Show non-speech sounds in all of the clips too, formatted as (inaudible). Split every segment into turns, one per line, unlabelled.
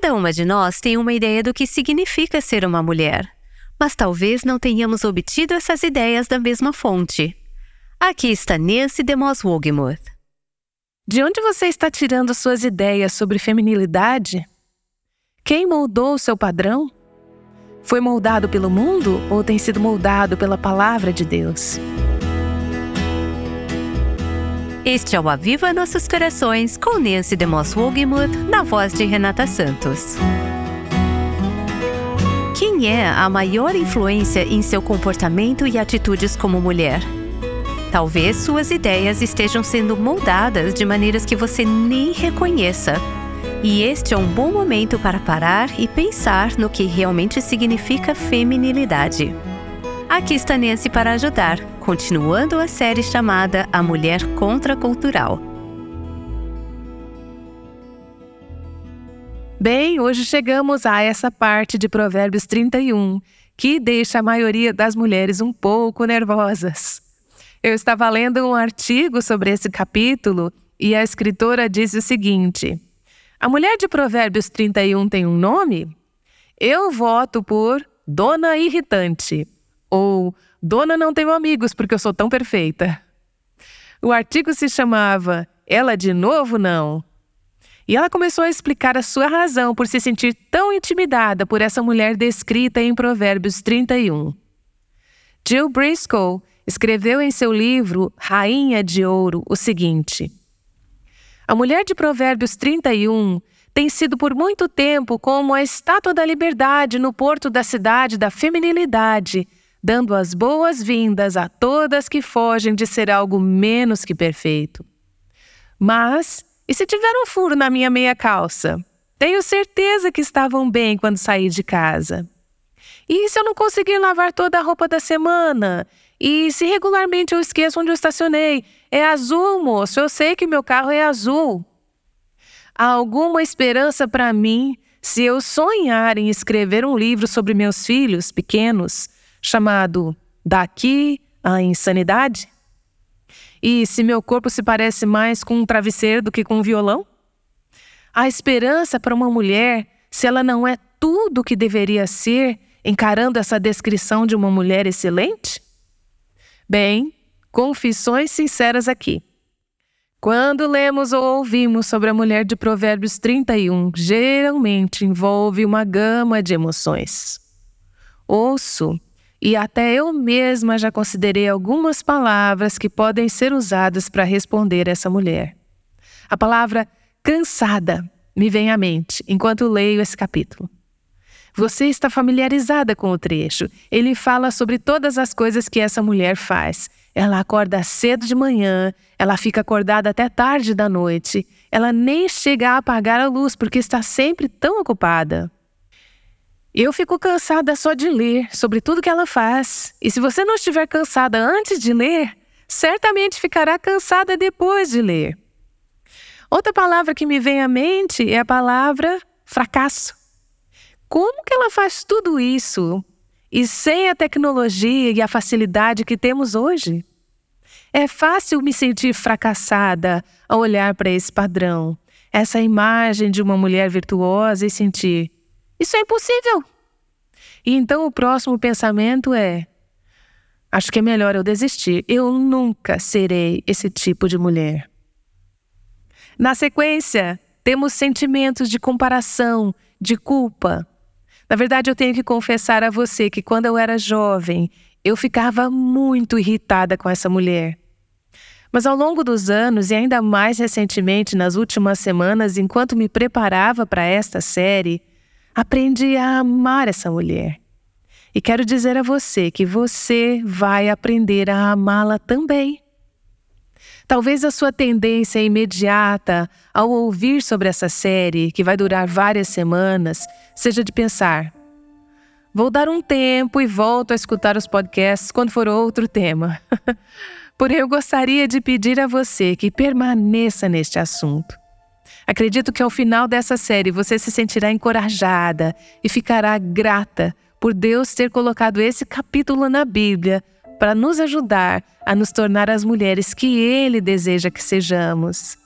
Cada uma de nós tem uma ideia do que significa ser uma mulher, mas talvez não tenhamos obtido essas ideias da mesma fonte. Aqui está Nancy DeMoss Wogemuth.
De onde você está tirando suas ideias sobre feminilidade? Quem moldou seu padrão? Foi moldado pelo mundo ou tem sido moldado pela palavra de Deus?
Este é o Aviva Nossos Corações com Nancy DeMoss Wogemuth na voz de Renata Santos. Quem é a maior influência em seu comportamento e atitudes como mulher? Talvez suas ideias estejam sendo moldadas de maneiras que você nem reconheça. E este é um bom momento para parar e pensar no que realmente significa feminilidade. Aqui está Nancy para ajudar, continuando a série chamada A Mulher Contracultural.
Bem, hoje chegamos a essa parte de Provérbios 31, que deixa a maioria das mulheres um pouco nervosas. Eu estava lendo um artigo sobre esse capítulo e a escritora diz o seguinte: A mulher de Provérbios 31 tem um nome? Eu voto por Dona Irritante ou Dona Não Tenho Amigos porque eu sou tão perfeita. O artigo se chamava Ela de Novo Não. E ela começou a explicar a sua razão por se sentir tão intimidada por essa mulher descrita em Provérbios 31. Jill Briscoe escreveu em seu livro Rainha de Ouro o seguinte: A mulher de Provérbios 31 tem sido por muito tempo como a estátua da liberdade no porto da cidade da feminilidade, dando as boas-vindas a todas que fogem de ser algo menos que perfeito. Mas, e se tiver um furo na minha meia calça? Tenho certeza que estavam bem quando saí de casa. E se eu não conseguir lavar toda a roupa da semana? E se regularmente eu esqueço onde eu estacionei? É azul, moço, eu sei que meu carro é azul. Há alguma esperança para mim se eu sonhar em escrever um livro sobre meus filhos pequenos, chamado Daqui à Insanidade? E se meu corpo se parece mais com um travesseiro do que com um violão? Há esperança para uma mulher se ela não é tudo o que deveria ser encarando essa descrição de uma mulher excelente? Bem, confissões sinceras aqui. Quando lemos ou ouvimos sobre a mulher de Provérbios 31, geralmente envolve uma gama de emoções. Ouço e até eu mesma já considerei algumas palavras que podem ser usadas para responder essa mulher. A palavra cansada me vem à mente enquanto leio esse capítulo. Você está familiarizada com o trecho. Ele fala sobre todas as coisas que essa mulher faz. Ela acorda cedo de manhã, ela fica acordada até tarde da noite, ela nem chega a apagar a luz porque está sempre tão ocupada. Eu fico cansada só de ler sobre tudo que ela faz. E se você não estiver cansada antes de ler, certamente ficará cansada depois de ler. Outra palavra que me vem à mente é a palavra fracasso. Como que ela faz tudo isso e sem a tecnologia e a facilidade que temos hoje? É fácil me sentir fracassada ao olhar para esse padrão, essa imagem de uma mulher virtuosa e sentir: isso é impossível. E então o próximo pensamento é: acho que é melhor eu desistir. Eu nunca serei esse tipo de mulher. Na sequência, temos sentimentos de comparação, de culpa, na verdade, eu tenho que confessar a você que quando eu era jovem, eu ficava muito irritada com essa mulher. Mas ao longo dos anos, e ainda mais recentemente nas últimas semanas, enquanto me preparava para esta série, aprendi a amar essa mulher. E quero dizer a você que você vai aprender a amá-la também. Talvez a sua tendência imediata ao ouvir sobre essa série, que vai durar várias semanas, seja de pensar: vou dar um tempo e volto a escutar os podcasts quando for outro tema. (laughs) Porém, eu gostaria de pedir a você que permaneça neste assunto. Acredito que ao final dessa série você se sentirá encorajada e ficará grata por Deus ter colocado esse capítulo na Bíblia para nos ajudar a nos tornar as mulheres que Ele deseja que sejamos.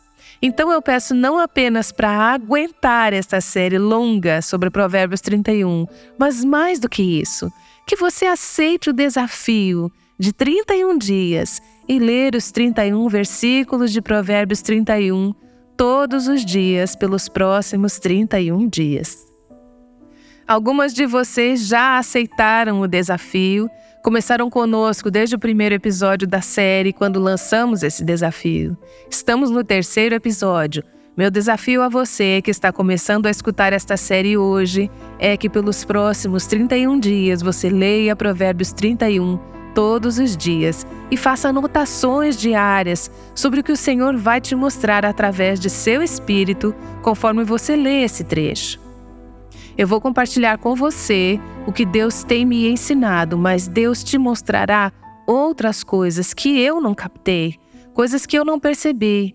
Então eu peço não apenas para aguentar esta série longa sobre Provérbios 31, mas mais do que isso, que você aceite o desafio de 31 dias e ler os 31 versículos de Provérbios 31 todos os dias pelos próximos 31 dias. Algumas de vocês já aceitaram o desafio começaram conosco desde o primeiro episódio da série, quando lançamos esse desafio. Estamos no terceiro episódio. Meu desafio a você que está começando a escutar esta série hoje é que pelos próximos 31 dias você leia Provérbios 31 todos os dias e faça anotações diárias sobre o que o Senhor vai te mostrar através de seu espírito conforme você lê esse trecho. Eu vou compartilhar com você o que Deus tem me ensinado, mas Deus te mostrará outras coisas que eu não captei, coisas que eu não percebi.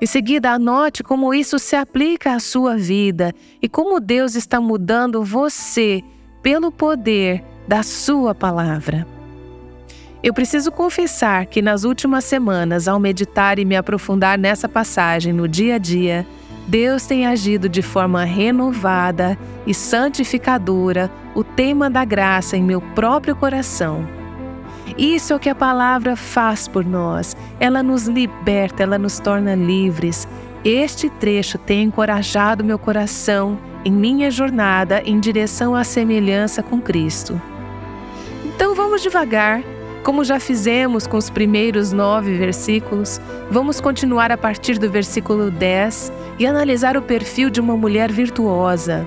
Em seguida, anote como isso se aplica à sua vida e como Deus está mudando você pelo poder da Sua palavra. Eu preciso confessar que nas últimas semanas, ao meditar e me aprofundar nessa passagem no dia a dia, Deus tem agido de forma renovada e santificadora o tema da graça em meu próprio coração. Isso é o que a palavra faz por nós. Ela nos liberta, ela nos torna livres. Este trecho tem encorajado meu coração em minha jornada em direção à semelhança com Cristo. Então vamos devagar como já fizemos com os primeiros nove versículos, vamos continuar a partir do versículo 10 e analisar o perfil de uma mulher virtuosa.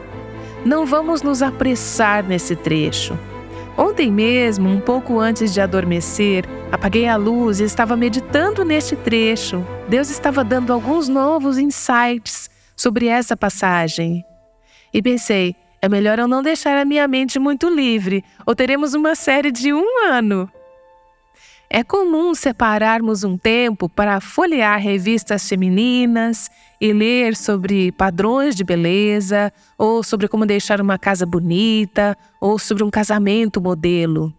Não vamos nos apressar nesse trecho. Ontem mesmo, um pouco antes de adormecer, apaguei a luz e estava meditando neste trecho. Deus estava dando alguns novos insights sobre essa passagem. E pensei, é melhor eu não deixar a minha mente muito livre, ou teremos uma série de um ano. É comum separarmos um tempo para folhear revistas femininas e ler sobre padrões de beleza, ou sobre como deixar uma casa bonita, ou sobre um casamento modelo.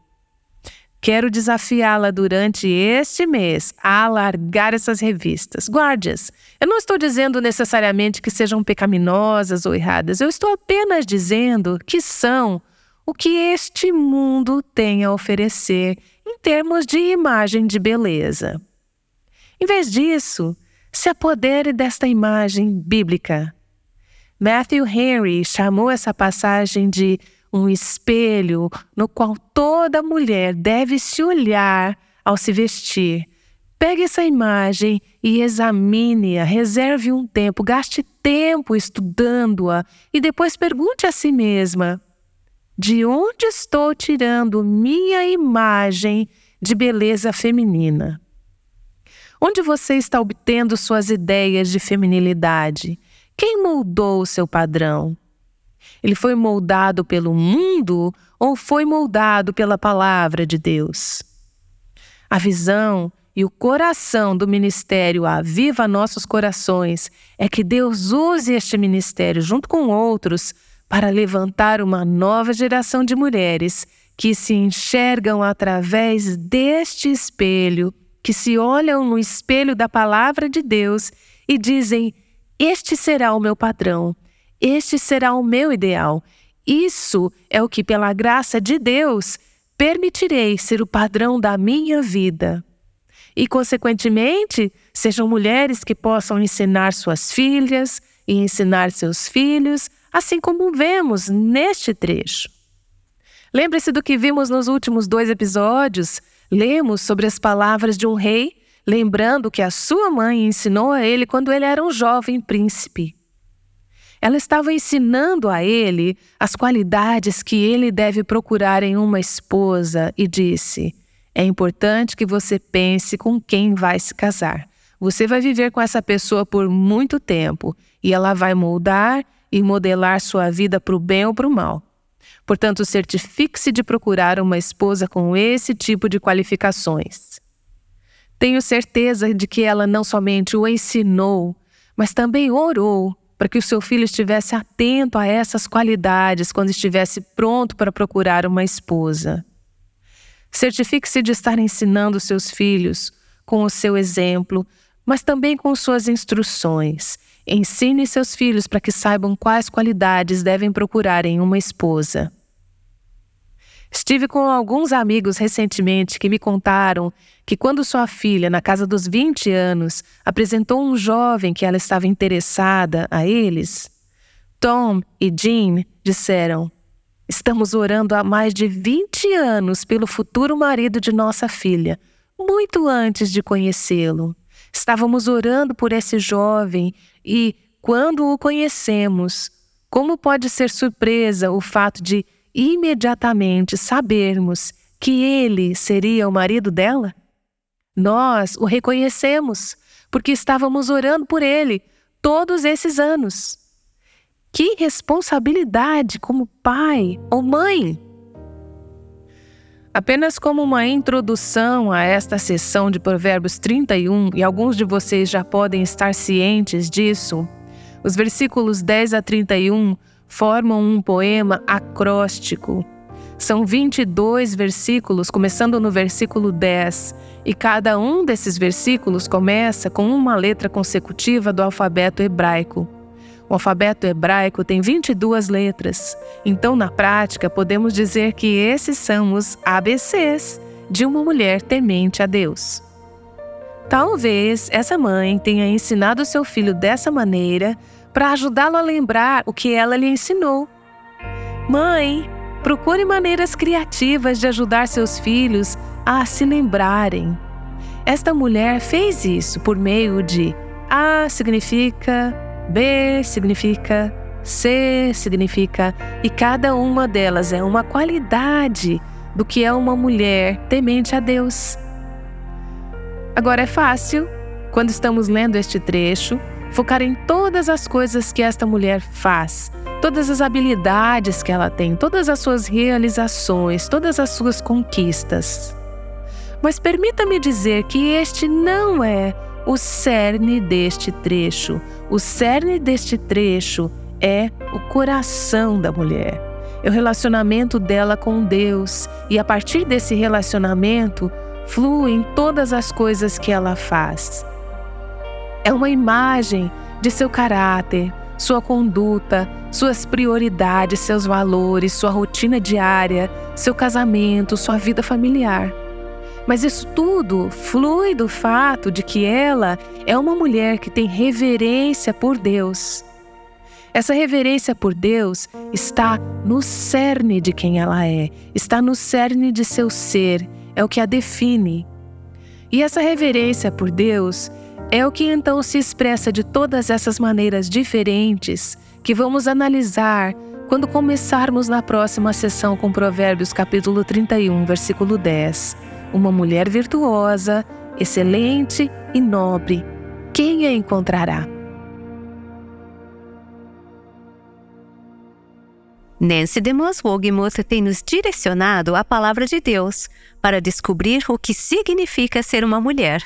Quero desafiá-la durante este mês a largar essas revistas. Guarde-as. Eu não estou dizendo necessariamente que sejam pecaminosas ou erradas, eu estou apenas dizendo que são o que este mundo tem a oferecer em termos de imagem de beleza. Em vez disso, se apodere desta imagem bíblica. Matthew Henry chamou essa passagem de um espelho no qual toda mulher deve se olhar ao se vestir. Pegue essa imagem e examine-a, reserve um tempo, gaste tempo estudando-a e depois pergunte a si mesma: de onde estou tirando minha imagem de beleza feminina? Onde você está obtendo suas ideias de feminilidade? Quem moldou o seu padrão? Ele foi moldado pelo mundo ou foi moldado pela palavra de Deus? A visão e o coração do ministério Aviva Nossos Corações é que Deus use este ministério junto com outros para levantar uma nova geração de mulheres que se enxergam através deste espelho, que se olham no espelho da palavra de Deus e dizem: Este será o meu padrão, este será o meu ideal. Isso é o que, pela graça de Deus, permitirei ser o padrão da minha vida. E, consequentemente, sejam mulheres que possam ensinar suas filhas e ensinar seus filhos assim como vemos neste trecho. Lembre-se do que vimos nos últimos dois episódios. Lemos sobre as palavras de um rei, lembrando que a sua mãe ensinou a ele quando ele era um jovem príncipe. Ela estava ensinando a ele as qualidades que ele deve procurar em uma esposa e disse: É importante que você pense com quem vai se casar. Você vai viver com essa pessoa por muito tempo e ela vai moldar e modelar sua vida para o bem ou para o mal. Portanto, certifique-se de procurar uma esposa com esse tipo de qualificações. Tenho certeza de que ela não somente o ensinou, mas também orou para que o seu filho estivesse atento a essas qualidades quando estivesse pronto para procurar uma esposa. Certifique-se de estar ensinando seus filhos com o seu exemplo, mas também com suas instruções. Ensine seus filhos para que saibam quais qualidades devem procurar em uma esposa. Estive com alguns amigos recentemente que me contaram que, quando sua filha, na casa dos 20 anos, apresentou um jovem que ela estava interessada a eles, Tom e Jean disseram: Estamos orando há mais de 20 anos pelo futuro marido de nossa filha, muito antes de conhecê-lo. Estávamos orando por esse jovem e, quando o conhecemos, como pode ser surpresa o fato de imediatamente sabermos que ele seria o marido dela? Nós o reconhecemos porque estávamos orando por ele todos esses anos. Que responsabilidade como pai ou mãe! Apenas como uma introdução a esta sessão de Provérbios 31, e alguns de vocês já podem estar cientes disso, os versículos 10 a 31 formam um poema acróstico. São 22 versículos, começando no versículo 10, e cada um desses versículos começa com uma letra consecutiva do alfabeto hebraico. O alfabeto hebraico tem 22 letras, então, na prática, podemos dizer que esses são os ABCs de uma mulher temente a Deus. Talvez essa mãe tenha ensinado seu filho dessa maneira para ajudá-lo a lembrar o que ela lhe ensinou. Mãe, procure maneiras criativas de ajudar seus filhos a se lembrarem. Esta mulher fez isso por meio de A significa B significa, C significa, e cada uma delas é uma qualidade do que é uma mulher temente a Deus. Agora é fácil, quando estamos lendo este trecho, focar em todas as coisas que esta mulher faz, todas as habilidades que ela tem, todas as suas realizações, todas as suas conquistas. Mas permita-me dizer que este não é o cerne deste trecho. O cerne deste trecho é o coração da mulher. É o relacionamento dela com Deus, e a partir desse relacionamento fluem todas as coisas que ela faz. É uma imagem de seu caráter, sua conduta, suas prioridades, seus valores, sua rotina diária, seu casamento, sua vida familiar. Mas isso tudo flui do fato de que ela é uma mulher que tem reverência por Deus. Essa reverência por Deus está no cerne de quem ela é, está no cerne de seu ser, é o que a define. E essa reverência por Deus é o que então se expressa de todas essas maneiras diferentes que vamos analisar quando começarmos na próxima sessão com Provérbios capítulo 31, versículo 10 uma mulher virtuosa, excelente e nobre. Quem a encontrará?
Nancy DeMoss Wogemuth tem nos direcionado à palavra de Deus para descobrir o que significa ser uma mulher.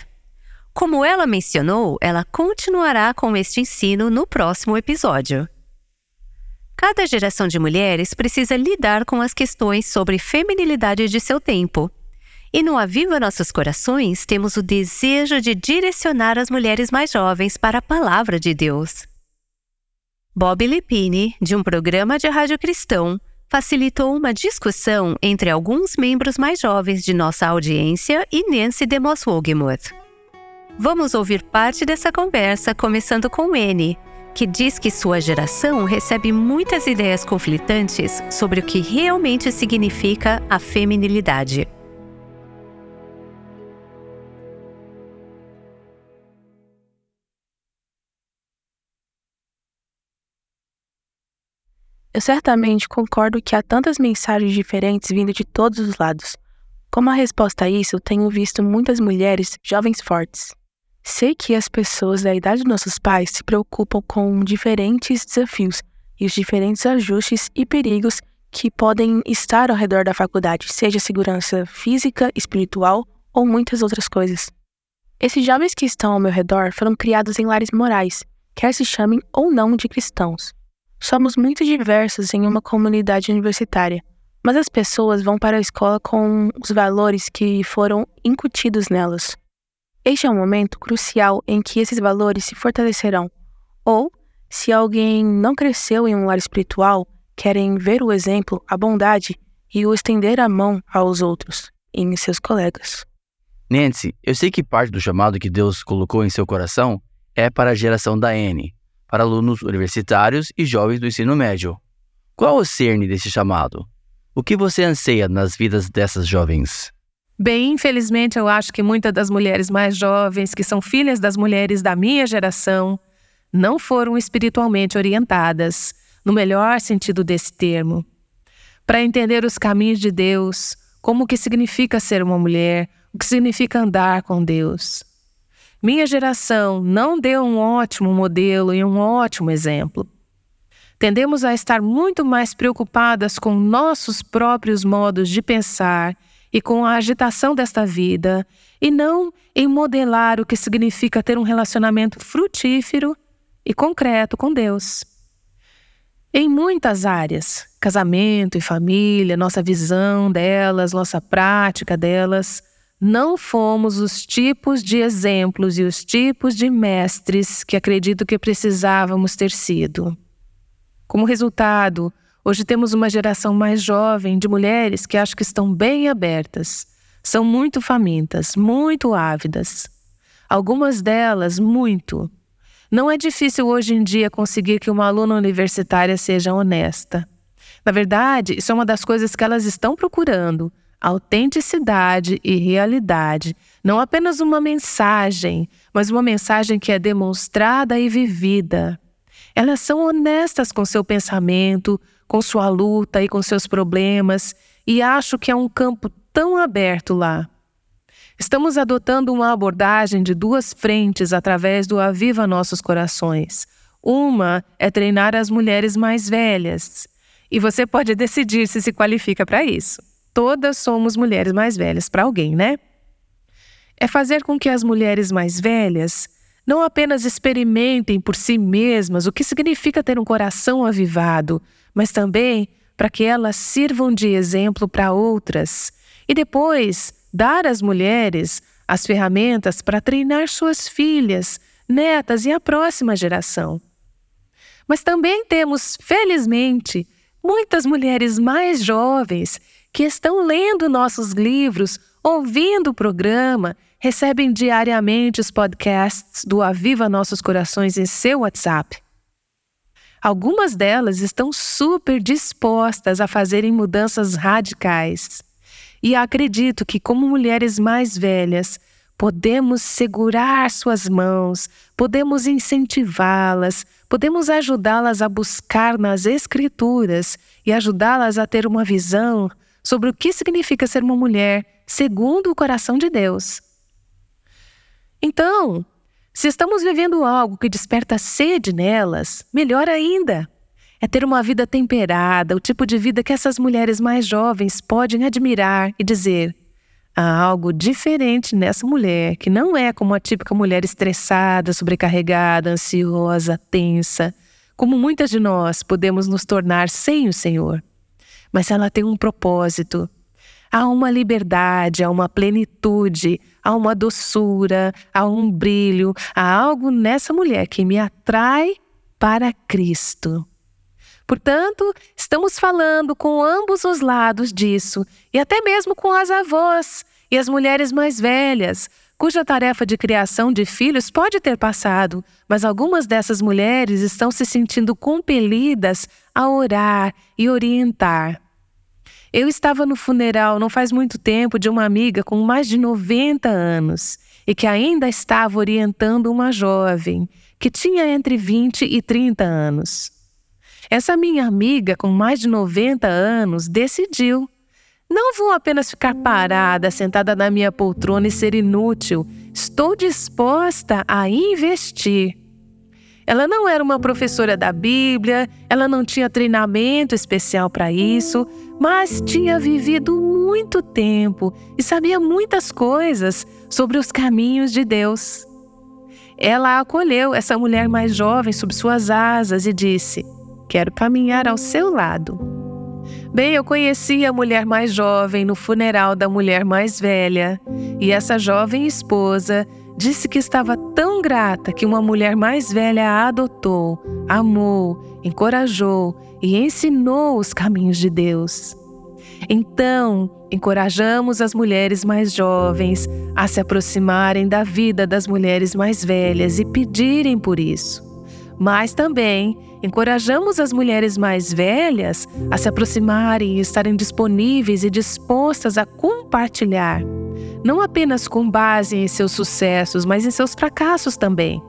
Como ela mencionou, ela continuará com este ensino no próximo episódio. Cada geração de mulheres precisa lidar com as questões sobre feminilidade de seu tempo e no Aviva Nossos Corações temos o desejo de direcionar as mulheres mais jovens para a palavra de Deus. Bob Lepine, de um programa de rádio cristão, facilitou uma discussão entre alguns membros mais jovens de nossa audiência e Nancy DeMoss Wogemuth. Vamos ouvir parte dessa conversa começando com N, que diz que sua geração recebe muitas ideias conflitantes sobre o que realmente significa a feminilidade.
Eu certamente concordo que há tantas mensagens diferentes vindo de todos os lados. Como a resposta a isso, tenho visto muitas mulheres jovens fortes. Sei que as pessoas da idade de nossos pais se preocupam com diferentes desafios e os diferentes ajustes e perigos que podem estar ao redor da faculdade, seja segurança física, espiritual ou muitas outras coisas. Esses jovens que estão ao meu redor foram criados em lares morais, quer se chamem ou não de cristãos. Somos muito diversos em uma comunidade universitária, mas as pessoas vão para a escola com os valores que foram incutidos nelas. Este é um momento crucial em que esses valores se fortalecerão. Ou, se alguém não cresceu em um lar espiritual, querem ver o exemplo, a bondade e o estender a mão aos outros, em seus colegas.
Nancy, eu sei que parte do chamado que Deus colocou em seu coração é para a geração da N, para alunos universitários e jovens do ensino médio. Qual o cerne desse chamado? O que você anseia nas vidas dessas jovens?
Bem, infelizmente, eu acho que muitas das mulheres mais jovens, que são filhas das mulheres da minha geração, não foram espiritualmente orientadas, no melhor sentido desse termo. Para entender os caminhos de Deus, como o que significa ser uma mulher, o que significa andar com Deus. Minha geração não deu um ótimo modelo e um ótimo exemplo. Tendemos a estar muito mais preocupadas com nossos próprios modos de pensar e com a agitação desta vida, e não em modelar o que significa ter um relacionamento frutífero e concreto com Deus. Em muitas áreas, casamento e família, nossa visão delas, nossa prática delas, não fomos os tipos de exemplos e os tipos de mestres que acredito que precisávamos ter sido. Como resultado, Hoje temos uma geração mais jovem de mulheres que acho que estão bem abertas. São muito famintas, muito ávidas. Algumas delas, muito. Não é difícil hoje em dia conseguir que uma aluna universitária seja honesta. Na verdade, isso é uma das coisas que elas estão procurando: autenticidade e realidade. Não apenas uma mensagem, mas uma mensagem que é demonstrada e vivida. Elas são honestas com seu pensamento, com sua luta e com seus problemas, e acho que é um campo tão aberto lá. Estamos adotando uma abordagem de duas frentes através do Aviva Nossos Corações. Uma é treinar as mulheres mais velhas. E você pode decidir se se qualifica para isso. Todas somos mulheres mais velhas para alguém, né? É fazer com que as mulheres mais velhas não apenas experimentem por si mesmas o que significa ter um coração avivado, mas também para que elas sirvam de exemplo para outras e depois dar às mulheres as ferramentas para treinar suas filhas, netas e a próxima geração. Mas também temos, felizmente, muitas mulheres mais jovens que estão lendo nossos livros, ouvindo o programa, recebem diariamente os podcasts do Aviva Nossos Corações em seu WhatsApp. Algumas delas estão super dispostas a fazerem mudanças radicais. E acredito que, como mulheres mais velhas, podemos segurar suas mãos, podemos incentivá-las, podemos ajudá-las a buscar nas Escrituras e ajudá-las a ter uma visão sobre o que significa ser uma mulher segundo o coração de Deus. Então, se estamos vivendo algo que desperta sede nelas, melhor ainda. É ter uma vida temperada, o tipo de vida que essas mulheres mais jovens podem admirar e dizer: há algo diferente nessa mulher, que não é como a típica mulher estressada, sobrecarregada, ansiosa, tensa, como muitas de nós podemos nos tornar sem o Senhor. Mas ela tem um propósito, Há uma liberdade, há uma plenitude, há uma doçura, há um brilho, há algo nessa mulher que me atrai para Cristo. Portanto, estamos falando com ambos os lados disso, e até mesmo com as avós e as mulheres mais velhas, cuja tarefa de criação de filhos pode ter passado, mas algumas dessas mulheres estão se sentindo compelidas a orar e orientar. Eu estava no funeral não faz muito tempo de uma amiga com mais de 90 anos e que ainda estava orientando uma jovem que tinha entre 20 e 30 anos. Essa minha amiga, com mais de 90 anos, decidiu: não vou apenas ficar parada, sentada na minha poltrona e ser inútil. Estou disposta a investir. Ela não era uma professora da Bíblia, ela não tinha treinamento especial para isso, mas tinha vivido muito tempo e sabia muitas coisas sobre os caminhos de Deus. Ela acolheu essa mulher mais jovem sob suas asas e disse: Quero caminhar ao seu lado. Bem, eu conheci a mulher mais jovem no funeral da mulher mais velha, e essa jovem esposa disse que estava tão grata que uma mulher mais velha a adotou, amou, encorajou e ensinou os caminhos de Deus. Então, encorajamos as mulheres mais jovens a se aproximarem da vida das mulheres mais velhas e pedirem por isso. Mas também encorajamos as mulheres mais velhas a se aproximarem e estarem disponíveis e dispostas a compartilhar, não apenas com base em seus sucessos, mas em seus fracassos também.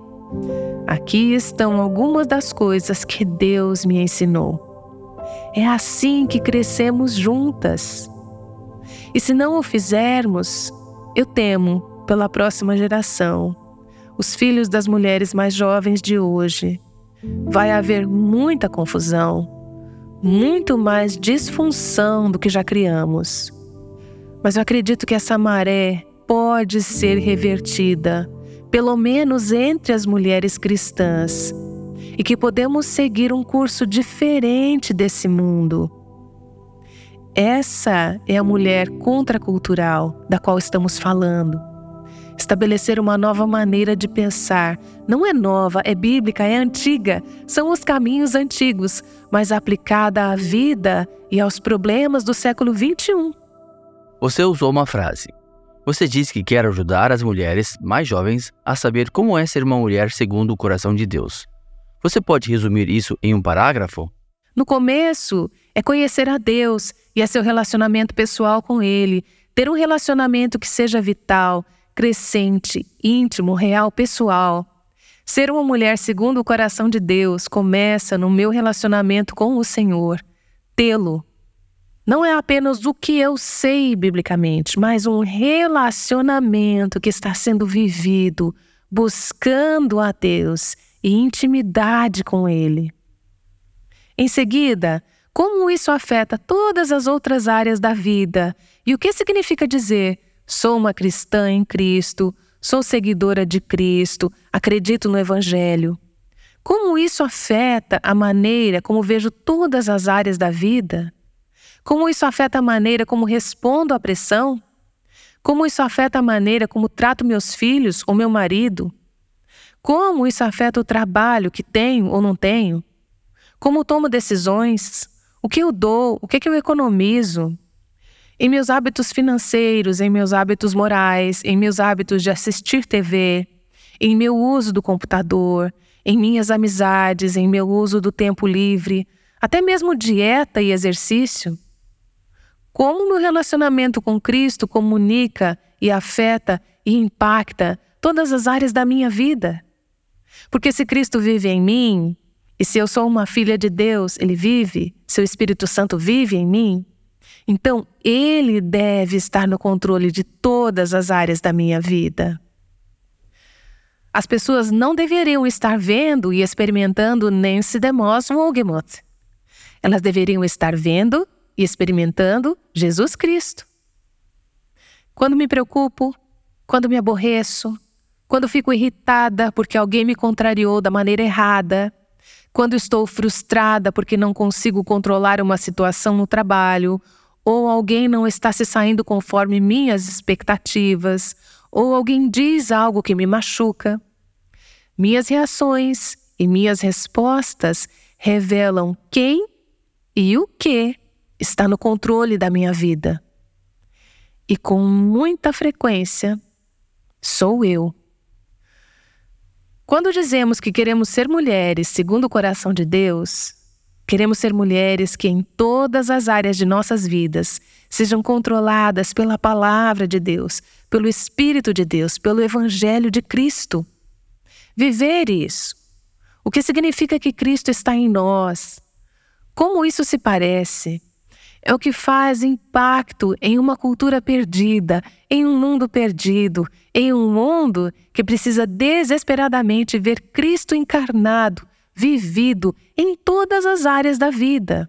Aqui estão algumas das coisas que Deus me ensinou. É assim que crescemos juntas. E se não o fizermos, eu temo pela próxima geração, os filhos das mulheres mais jovens de hoje. Vai haver muita confusão, muito mais disfunção do que já criamos. Mas eu acredito que essa maré pode ser revertida, pelo menos entre as mulheres cristãs, e que podemos seguir um curso diferente desse mundo. Essa é a mulher contracultural da qual estamos falando. Estabelecer uma nova maneira de pensar. Não é nova, é bíblica, é antiga. São os caminhos antigos, mas aplicada à vida e aos problemas do século XXI.
Você usou uma frase. Você disse que quer ajudar as mulheres mais jovens a saber como é ser uma mulher segundo o coração de Deus. Você pode resumir isso em um parágrafo?
No começo, é conhecer a Deus e a seu relacionamento pessoal com Ele, ter um relacionamento que seja vital, crescente, íntimo, real, pessoal. Ser uma mulher segundo o coração de Deus começa no meu relacionamento com o Senhor. Tê-lo. Não é apenas o que eu sei biblicamente, mas um relacionamento que está sendo vivido, buscando a Deus e intimidade com Ele. Em seguida, como isso afeta todas as outras áreas da vida e o que significa dizer sou uma cristã em Cristo, sou seguidora de Cristo, acredito no Evangelho. Como isso afeta a maneira como vejo todas as áreas da vida? Como isso afeta a maneira como respondo à pressão? Como isso afeta a maneira como trato meus filhos ou meu marido? Como isso afeta o trabalho que tenho ou não tenho? Como tomo decisões? O que eu dou? O que, que eu economizo? Em meus hábitos financeiros, em meus hábitos morais, em meus hábitos de assistir TV, em meu uso do computador, em minhas amizades, em meu uso do tempo livre, até mesmo dieta e exercício? Como meu relacionamento com Cristo comunica e afeta e impacta todas as áreas da minha vida? Porque se Cristo vive em mim, e se eu sou uma filha de Deus, ele vive, seu Espírito Santo vive em mim, então ele deve estar no controle de todas as áreas da minha vida. As pessoas não deveriam estar vendo e experimentando Nancy DeMoss Wogemuth. Elas deveriam estar vendo e experimentando Jesus Cristo. Quando me preocupo, quando me aborreço, quando fico irritada porque alguém me contrariou da maneira errada, quando estou frustrada porque não consigo controlar uma situação no trabalho, ou alguém não está se saindo conforme minhas expectativas, ou alguém diz algo que me machuca. Minhas reações e minhas respostas revelam quem e o que está no controle da minha vida. E com muita frequência, sou eu. Quando dizemos que queremos ser mulheres segundo o coração de Deus, queremos ser mulheres que em todas as áreas de nossas vidas sejam controladas pela palavra de Deus, pelo Espírito de Deus, pelo Evangelho de Cristo. Viver isso. O que significa que Cristo está em nós? Como isso se parece? É o que faz impacto em uma cultura perdida, em um mundo perdido, em um mundo que precisa desesperadamente ver Cristo encarnado, vivido em todas as áreas da vida.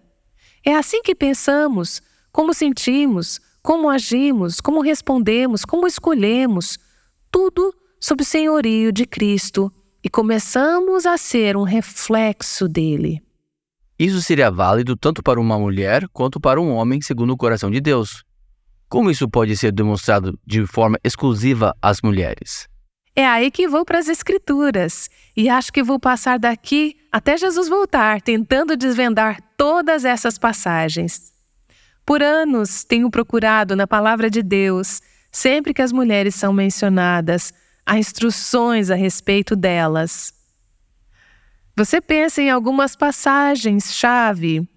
É assim que pensamos, como sentimos, como agimos, como respondemos, como escolhemos, tudo sob o senhorio de Cristo e começamos a ser um reflexo dele.
Isso seria válido tanto para uma mulher quanto para um homem, segundo o coração de Deus. Como isso pode ser demonstrado de forma exclusiva às mulheres?
É aí que vou para as Escrituras e acho que vou passar daqui até Jesus voltar, tentando desvendar todas essas passagens. Por anos tenho procurado na palavra de Deus, sempre que as mulheres são mencionadas, há instruções a respeito delas. Você pensa em algumas passagens-chave,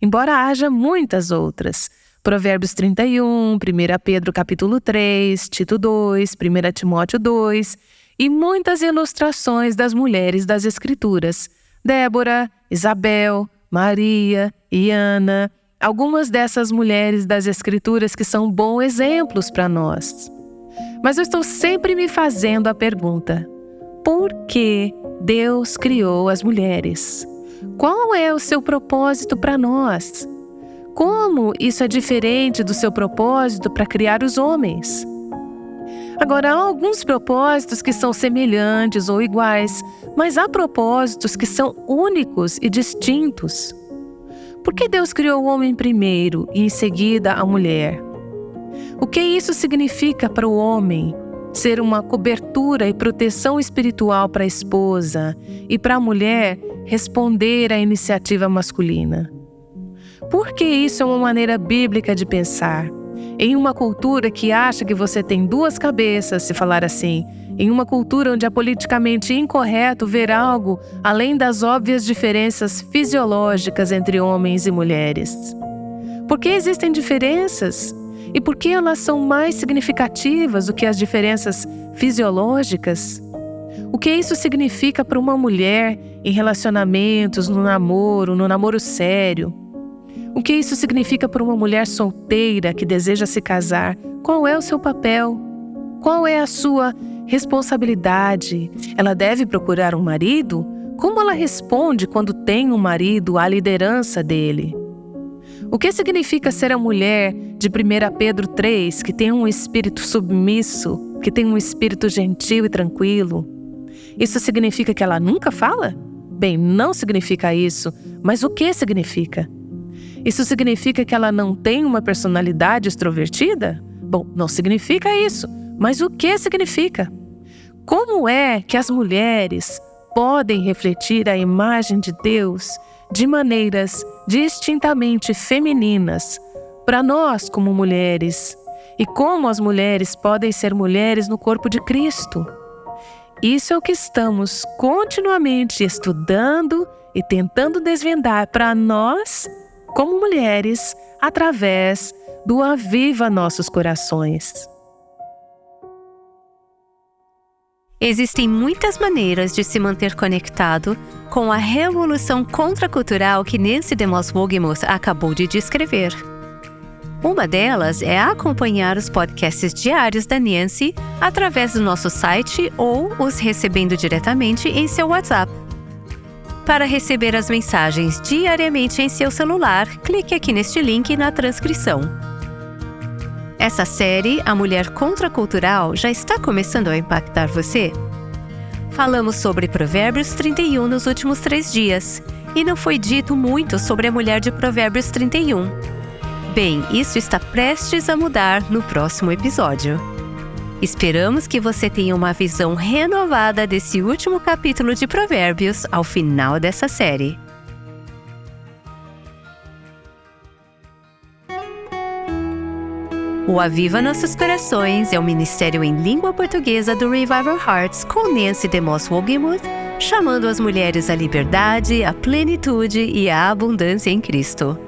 embora haja muitas outras. Provérbios 31, 1 Pedro capítulo 3, Tito 2, 1 Timóteo 2 e muitas ilustrações das mulheres das Escrituras. Débora, Isabel, Maria e Ana, algumas dessas mulheres das Escrituras que são bons exemplos para nós. Mas eu estou sempre me fazendo a pergunta: por que Deus criou as mulheres? Qual é o seu propósito para nós? Como isso é diferente do seu propósito para criar os homens? Agora, há alguns propósitos que são semelhantes ou iguais, mas há propósitos que são únicos e distintos. Por que Deus criou o homem primeiro e em seguida a mulher? O que isso significa para o homem? Ser uma cobertura e proteção espiritual para a esposa e para a mulher responder à iniciativa masculina. Porque isso é uma maneira bíblica de pensar. Em uma cultura que acha que você tem duas cabeças, se falar assim, em uma cultura onde é politicamente incorreto ver algo além das óbvias diferenças fisiológicas entre homens e mulheres. Por que existem diferenças? E por que elas são mais significativas do que as diferenças fisiológicas? O que isso significa para uma mulher em relacionamentos, no namoro, no namoro sério? O que isso significa para uma mulher solteira que deseja se casar? Qual é o seu papel? Qual é a sua responsabilidade? Ela deve procurar um marido? Como ela responde quando tem um marido à liderança dele? O que significa ser a mulher de 1 Pedro 3, que tem um espírito submisso, que tem um espírito gentil e tranquilo? Isso significa que ela nunca fala? Bem, não significa isso, mas o que significa? Isso significa que ela não tem uma personalidade extrovertida? Bom, não significa isso. Mas o que significa? Como é que as mulheres podem refletir a imagem de Deus de maneiras distintamente femininas para nós, como mulheres? E como as mulheres podem ser mulheres no corpo de Cristo? Isso é o que estamos continuamente estudando e tentando desvendar para nós como mulheres através do Aviva Nossos Corações.
Existem muitas maneiras de se manter conectado com a revolução contracultural que Nancy DeMoss Wogemuth acabou de descrever. Uma delas é acompanhar os podcasts diários da Nancy através do nosso site ou os recebendo diretamente em seu WhatsApp. Para receber as mensagens diariamente em seu celular, clique aqui neste link na transcrição. Essa série, A Mulher Contracultural, já está começando a impactar você? Falamos sobre Provérbios 31 nos últimos três dias, e não foi dito muito sobre a mulher de Provérbios 31. Bem, isso está prestes a mudar no próximo episódio. Esperamos que você tenha uma visão renovada desse último capítulo de Provérbios ao final dessa série. O Aviva Nossos Corações é o ministério em língua portuguesa do Revival Hearts com Nancy DeMoss Wogemuth, chamando as mulheres à liberdade, à plenitude e à abundância em Cristo.